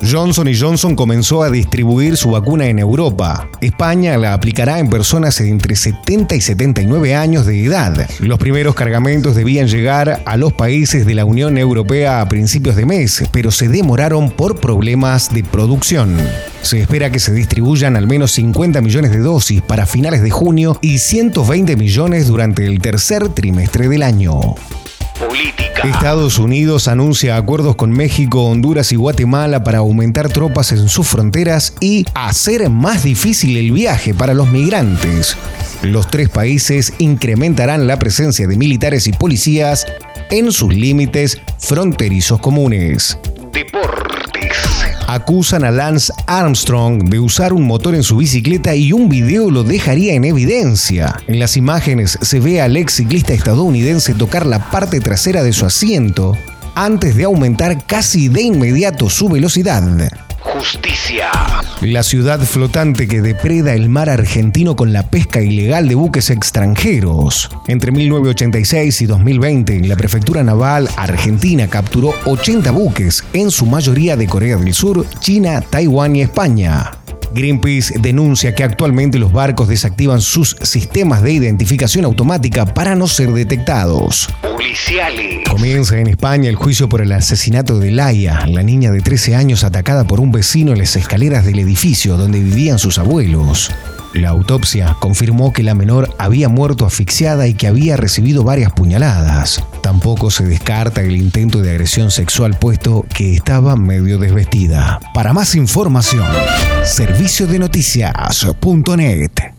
Johnson Johnson comenzó a distribuir su vacuna en Europa. España la aplicará en personas entre 70 y 79 años de edad. Los primeros cargamentos debían llegar a los países de la Unión Europea a principios de mes, pero se demoraron por problemas de producción. Se espera que se distribuyan al menos 50 millones de dosis para finales de junio y 120 millones durante el tercer trimestre del año. Política. Estados Unidos anuncia acuerdos con México, Honduras y Guatemala para aumentar tropas en sus fronteras y hacer más difícil el viaje para los migrantes. Los tres países incrementarán la presencia de militares y policías en sus límites fronterizos comunes. Deportes. Acusan a Lance Armstrong de usar un motor en su bicicleta y un video lo dejaría en evidencia. En las imágenes se ve al ex ciclista estadounidense tocar la parte trasera de su asiento antes de aumentar casi de inmediato su velocidad. Justicia. La ciudad flotante que depreda el mar argentino con la pesca ilegal de buques extranjeros. Entre 1986 y 2020, la Prefectura Naval Argentina capturó 80 buques, en su mayoría de Corea del Sur, China, Taiwán y España. Greenpeace denuncia que actualmente los barcos desactivan sus sistemas de identificación automática para no ser detectados. Policiales. Comienza en España el juicio por el asesinato de Laia, la niña de 13 años atacada por un vecino en las escaleras del edificio donde vivían sus abuelos. La autopsia confirmó que la menor había muerto asfixiada y que había recibido varias puñaladas. Tampoco se descarta el intento de agresión sexual puesto que estaba medio desvestida. Para más información, servicio de noticias.net.